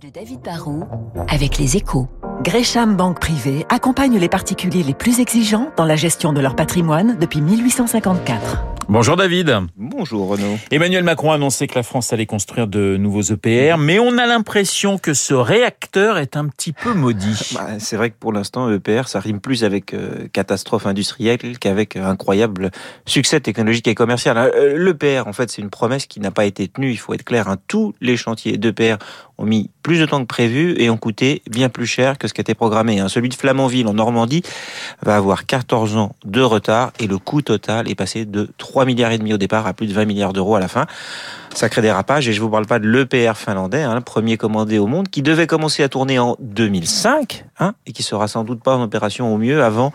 de David Barrault avec les échos. Gresham Banque Privée accompagne les particuliers les plus exigeants dans la gestion de leur patrimoine depuis 1854. Bonjour David. Bonjour Renaud. Emmanuel Macron a annoncé que la France allait construire de nouveaux EPR, mais on a l'impression que ce réacteur est un petit peu maudit. Bah, c'est vrai que pour l'instant, EPR, ça rime plus avec euh, catastrophe industrielle qu'avec euh, incroyable succès technologique et commercial. Euh, L'EPR, en fait, c'est une promesse qui n'a pas été tenue, il faut être clair. Hein. Tous les chantiers d'EPR ont mis plus de temps que prévu et ont coûté bien plus cher que ce qui était programmé. Hein. Celui de Flamanville en Normandie va avoir 14 ans de retard et le coût total est passé de 3 milliards et demi au départ à plus de 20 milliards d'euros à la fin. Sacré dérapage et je vous parle pas de l'EPR finlandais, hein, premier commandé au monde, qui devait commencer à tourner en 2005 hein, et qui sera sans doute pas en opération au mieux avant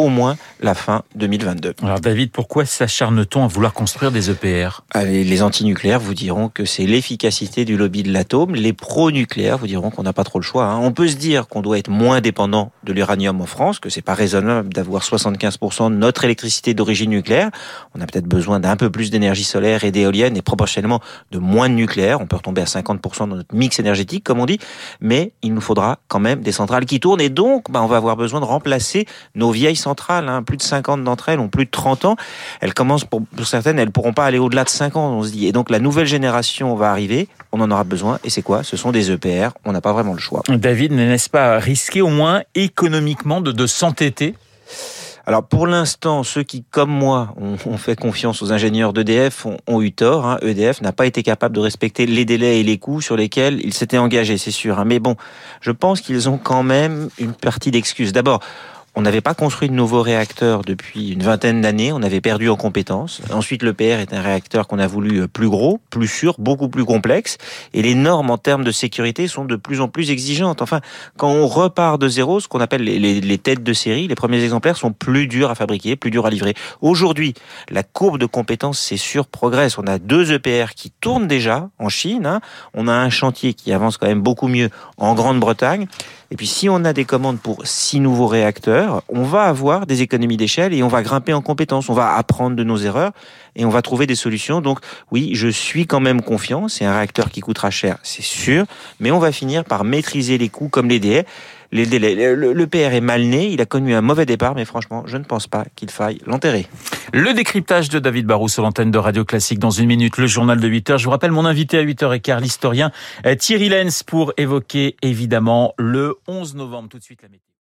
au moins la fin 2022. Alors David, pourquoi s'acharne-t-on à vouloir construire des EPR Allez, Les antinucléaires vous diront que c'est l'efficacité du lobby de l'atome. Les pro-nucléaires vous diront qu'on n'a pas trop le choix. Hein. On peut se dire qu'on doit être moins dépendant de l'uranium en France, que c'est pas raisonnable d'avoir 75% de notre électricité d'origine nucléaire. On a peut-être besoin d'un peu plus d'énergie solaire et d'éolienne et proportionnellement de moins de nucléaire. On peut retomber à 50% dans notre mix énergétique, comme on dit. Mais il nous faudra quand même des centrales qui tournent et donc bah, on va avoir besoin de remplacer nos vieilles centrales. Hein. Plus de 50 d'entre elles ont plus de 30 ans. Elles commencent, pour, certaines, elles pourront pas aller au-delà de 5 ans, on se dit. Et donc la nouvelle génération va arriver, on en aura besoin. Et c'est quoi? Ce sont des EPR. On n'a pas vraiment le choix. David, n'est-ce pas risqué au moins économiquement de, de s'entêter alors pour l'instant, ceux qui, comme moi, ont, fait confiance aux ingénieurs d'EDF ont, eu tort. Hein. EDF n'a pas été capable de respecter les délais et les coûts sur lesquels ils s'étaient engagés, c'est sûr. Hein. Mais bon, je pense qu'ils ont quand même une partie d'excuses. D'abord, on n'avait pas construit de nouveaux réacteurs depuis une vingtaine d'années, on avait perdu en compétences. Ensuite, le PR est un réacteur qu'on a voulu plus gros, plus sûr, beaucoup plus complexe, et les normes en termes de sécurité sont de plus en plus exigeantes. Enfin, quand on repart de zéro, ce qu'on appelle les, têtes de série, les premiers exemplaires sont plus durs à fabriquer, plus durs à livrer. Aujourd'hui, la courbe de compétences, c'est sûr, progresse. On a deux EPR qui tournent déjà en Chine, hein. on a un chantier qui avance quand même beaucoup mieux en Grande-Bretagne, et puis si on a des commandes pour six nouveaux réacteurs, on va avoir des économies d'échelle et on va grimper en compétences, on va apprendre de nos erreurs et on va trouver des solutions. Donc oui, je suis quand même confiant, c'est un réacteur qui coûtera cher, c'est sûr, mais on va finir par maîtriser les coûts comme les délais. Le, PR est mal né, il a connu un mauvais départ, mais franchement, je ne pense pas qu'il faille l'enterrer. Le décryptage de David Barrou sur l'antenne de Radio Classique dans une minute, le journal de 8 heures. Je vous rappelle mon invité à 8h15, l'historien Thierry Lenz, pour évoquer évidemment le 11 novembre. Tout de suite la météo.